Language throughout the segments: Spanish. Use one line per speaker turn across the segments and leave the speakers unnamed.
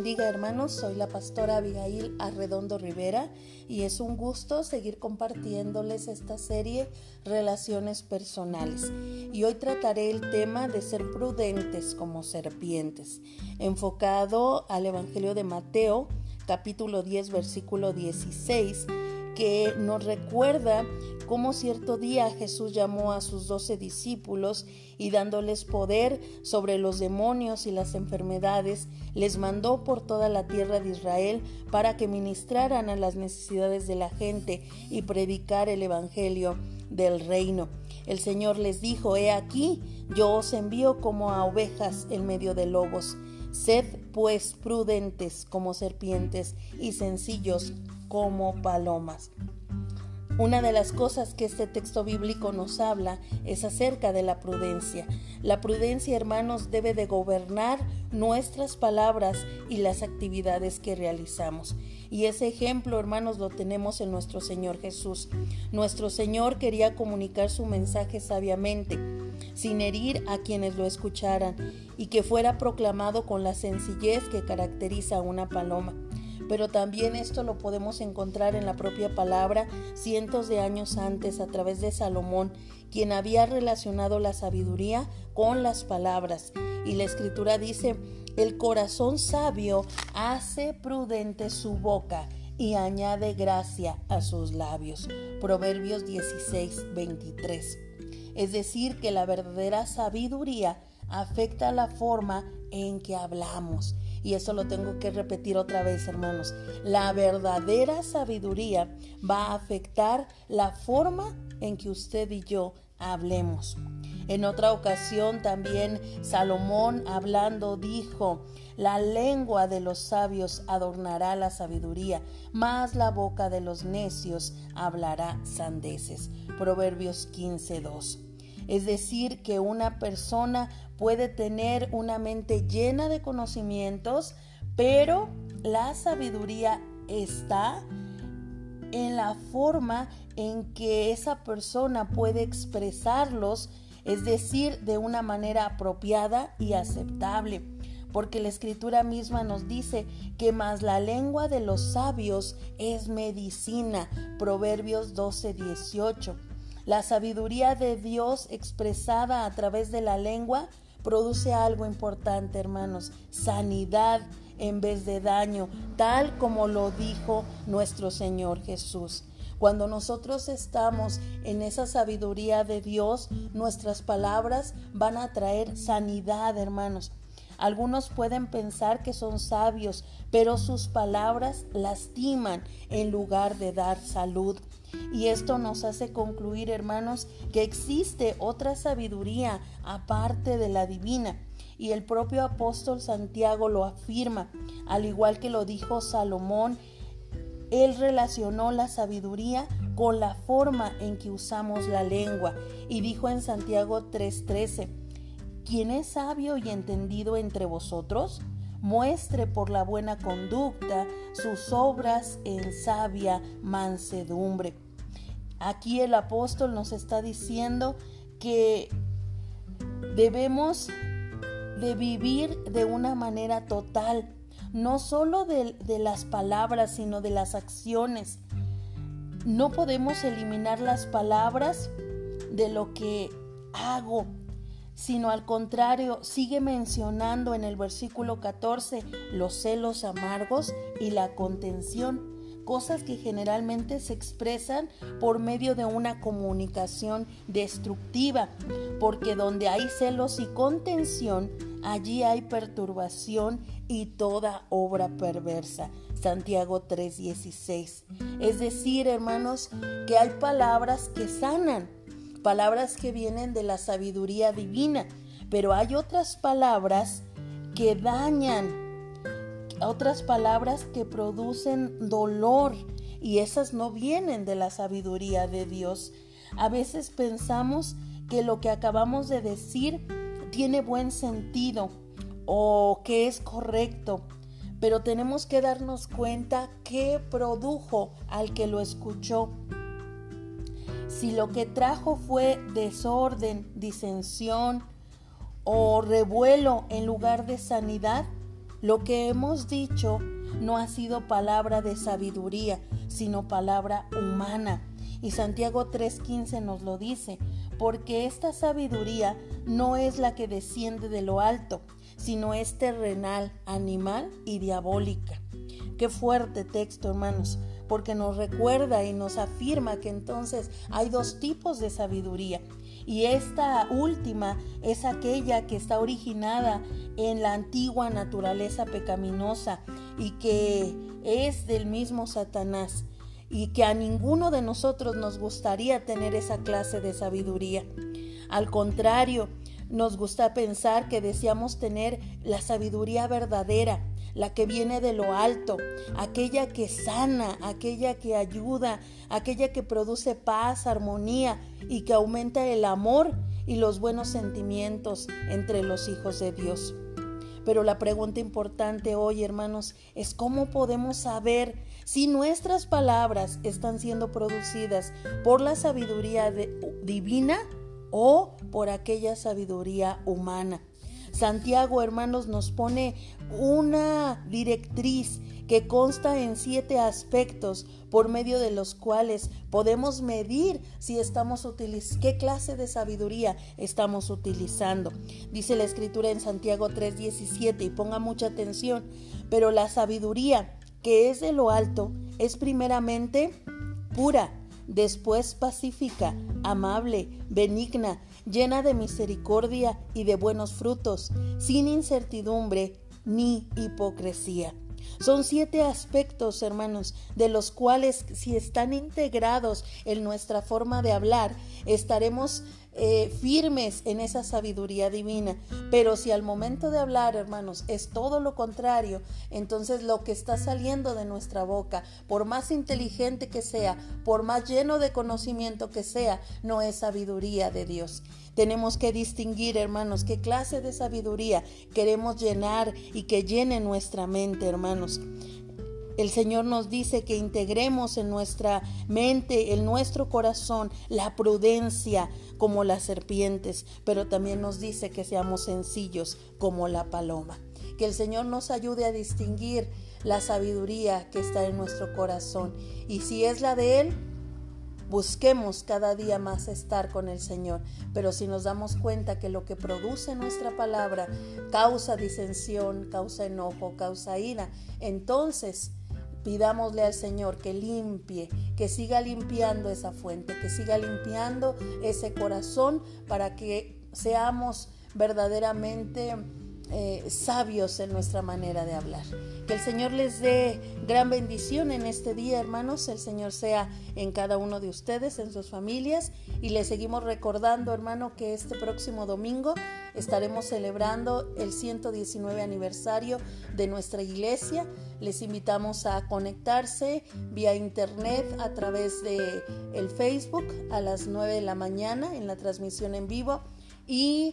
bendiga hermanos, soy la pastora Abigail Arredondo Rivera y es un gusto seguir compartiéndoles esta serie Relaciones Personales. Y hoy trataré el tema de ser prudentes como serpientes, enfocado al Evangelio de Mateo, capítulo 10, versículo 16 que nos recuerda cómo cierto día Jesús llamó a sus doce discípulos y dándoles poder sobre los demonios y las enfermedades, les mandó por toda la tierra de Israel para que ministraran a las necesidades de la gente y predicar el Evangelio del reino. El Señor les dijo, He aquí, yo os envío como a ovejas en medio de lobos. Sed pues prudentes como serpientes y sencillos como palomas. Una de las cosas que este texto bíblico nos habla es acerca de la prudencia. La prudencia, hermanos, debe de gobernar nuestras palabras y las actividades que realizamos. Y ese ejemplo, hermanos, lo tenemos en nuestro Señor Jesús. Nuestro Señor quería comunicar su mensaje sabiamente, sin herir a quienes lo escucharan, y que fuera proclamado con la sencillez que caracteriza a una paloma pero también esto lo podemos encontrar en la propia palabra cientos de años antes a través de Salomón, quien había relacionado la sabiduría con las palabras. Y la escritura dice, el corazón sabio hace prudente su boca y añade gracia a sus labios. Proverbios 16, 23. Es decir, que la verdadera sabiduría afecta la forma en que hablamos y eso lo tengo que repetir otra vez, hermanos. La verdadera sabiduría va a afectar la forma en que usted y yo hablemos. En otra ocasión también Salomón hablando dijo, la lengua de los sabios adornará la sabiduría, mas la boca de los necios hablará sandeces. Proverbios 15.2. Es decir, que una persona puede tener una mente llena de conocimientos, pero la sabiduría está en la forma en que esa persona puede expresarlos, es decir, de una manera apropiada y aceptable. Porque la escritura misma nos dice que más la lengua de los sabios es medicina. Proverbios 12, 18. La sabiduría de Dios expresada a través de la lengua produce algo importante, hermanos, sanidad en vez de daño, tal como lo dijo nuestro Señor Jesús. Cuando nosotros estamos en esa sabiduría de Dios, nuestras palabras van a traer sanidad, hermanos. Algunos pueden pensar que son sabios, pero sus palabras lastiman en lugar de dar salud. Y esto nos hace concluir, hermanos, que existe otra sabiduría aparte de la divina. Y el propio apóstol Santiago lo afirma, al igual que lo dijo Salomón, él relacionó la sabiduría con la forma en que usamos la lengua y dijo en Santiago 3:13, ¿quién es sabio y entendido entre vosotros? Muestre por la buena conducta sus obras en sabia mansedumbre. Aquí el apóstol nos está diciendo que debemos de vivir de una manera total, no solo de, de, las palabras, sino de las acciones. No podemos eliminar las palabras de lo que hago, sino al contrario, sigue mencionando en el versículo 14 los celos amargos y la contención cosas que generalmente se expresan por medio de una comunicación destructiva, porque donde hay celos y contención, allí hay perturbación y toda obra perversa. Santiago 3:16. Es decir, hermanos, que hay palabras que sanan, palabras que vienen de la sabiduría divina, pero hay otras palabras que dañan, otras palabras que producen dolor y esas no vienen de la sabiduría de Dios. A veces pensamos que lo que acabamos de decir tiene buen sentido o que es correcto, pero tenemos que darnos cuenta qué produjo al que lo escuchó. Si lo que trajo fue desorden, disensión o revuelo en lugar de sanidad, Lo que hemos dicho no ha sido palabra de sabiduría, sino palabra humana. Y Santiago 3:15 nos lo dice, porque esta sabiduría no es la que desciende de lo alto, sino es terrenal, animal y diabólica. Qué fuerte texto, hermanos, porque nos recuerda y nos afirma que entonces hay dos tipos de sabiduría. Y esta última es aquella que está originada en la antigua naturaleza pecaminosa y que es del mismo Satanás y que a ninguno de nosotros nos gustaría tener esa clase de sabiduría. Al contrario, nos gusta pensar que deseamos tener la sabiduría verdadera, la que viene de lo alto, aquella que sana, aquella que ayuda, aquella que produce paz, armonía y que aumenta el amor y los buenos sentimientos entre los hijos de Dios. Pero la pregunta importante hoy, hermanos, es cómo podemos saber si nuestras palabras están siendo producidas por la sabiduría divina o por aquella sabiduría humana. Santiago, hermanos, nos pone una directriz que consta en siete aspectos por medio de los cuales podemos medir si estamos qué clase de sabiduría estamos utilizando. Dice la escritura en Santiago 3:17 y ponga mucha atención, pero la sabiduría que es de lo alto es primeramente pura, después pacífica, amable, benigna, llena de misericordia y de buenos frutos, sin incertidumbre ni hipocresía. Son siete aspectos, hermanos, de los cuales si están integrados en nuestra forma de hablar, estaremos eh, firmes en esa sabiduría divina. Pero si al momento de hablar, hermanos, es todo lo contrario, entonces lo que está saliendo de nuestra boca, por más inteligente que sea, por más lleno de conocimiento que sea, no es sabiduría de Dios. Tenemos que distinguir, hermanos, qué clase de sabiduría queremos llenar y que llene nuestra mente, hermanos. El Señor nos dice que integremos en nuestra mente, en nuestro corazón, la prudencia como las serpientes, pero también nos dice que seamos sencillos como la paloma. Que el Señor nos ayude a distinguir la sabiduría que está en nuestro corazón. Y si es la de Él, busquemos cada día más estar con el Señor. Pero si nos damos cuenta que lo que produce nuestra palabra causa disensión, causa enojo, causa ira, entonces Pidámosle al Señor que limpie, que siga limpiando esa fuente, que siga limpiando ese corazón para que seamos verdaderamente eh, sabios en nuestra manera de hablar. Que el Señor les dé gran bendición en este día, hermanos. El Señor sea en cada uno de ustedes, en sus familias. Y les seguimos recordando, hermano, que este próximo domingo estaremos celebrando el 119 aniversario de nuestra iglesia. Les invitamos a conectarse vía internet a través de el Facebook a las 9 de la mañana en la transmisión en vivo y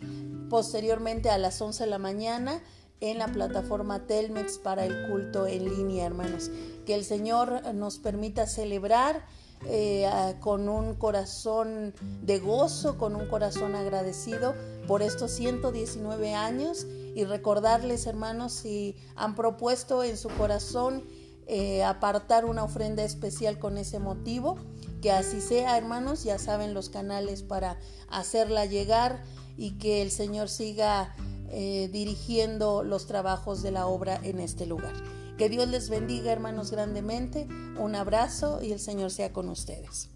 posteriormente a las 11 de la mañana en la plataforma Telmex para el culto en línea, hermanos. Que el Señor nos permita celebrar eh, con un corazón de gozo, con un corazón agradecido por estos 119 años y recordarles, hermanos, si han propuesto en su corazón eh, apartar una ofrenda especial con ese motivo, que así sea, hermanos, ya saben los canales para hacerla llegar y que el Señor siga eh, dirigiendo los trabajos de la obra en este lugar. Que Dios les bendiga, hermanos, grandemente. Un abrazo y el Señor sea con ustedes.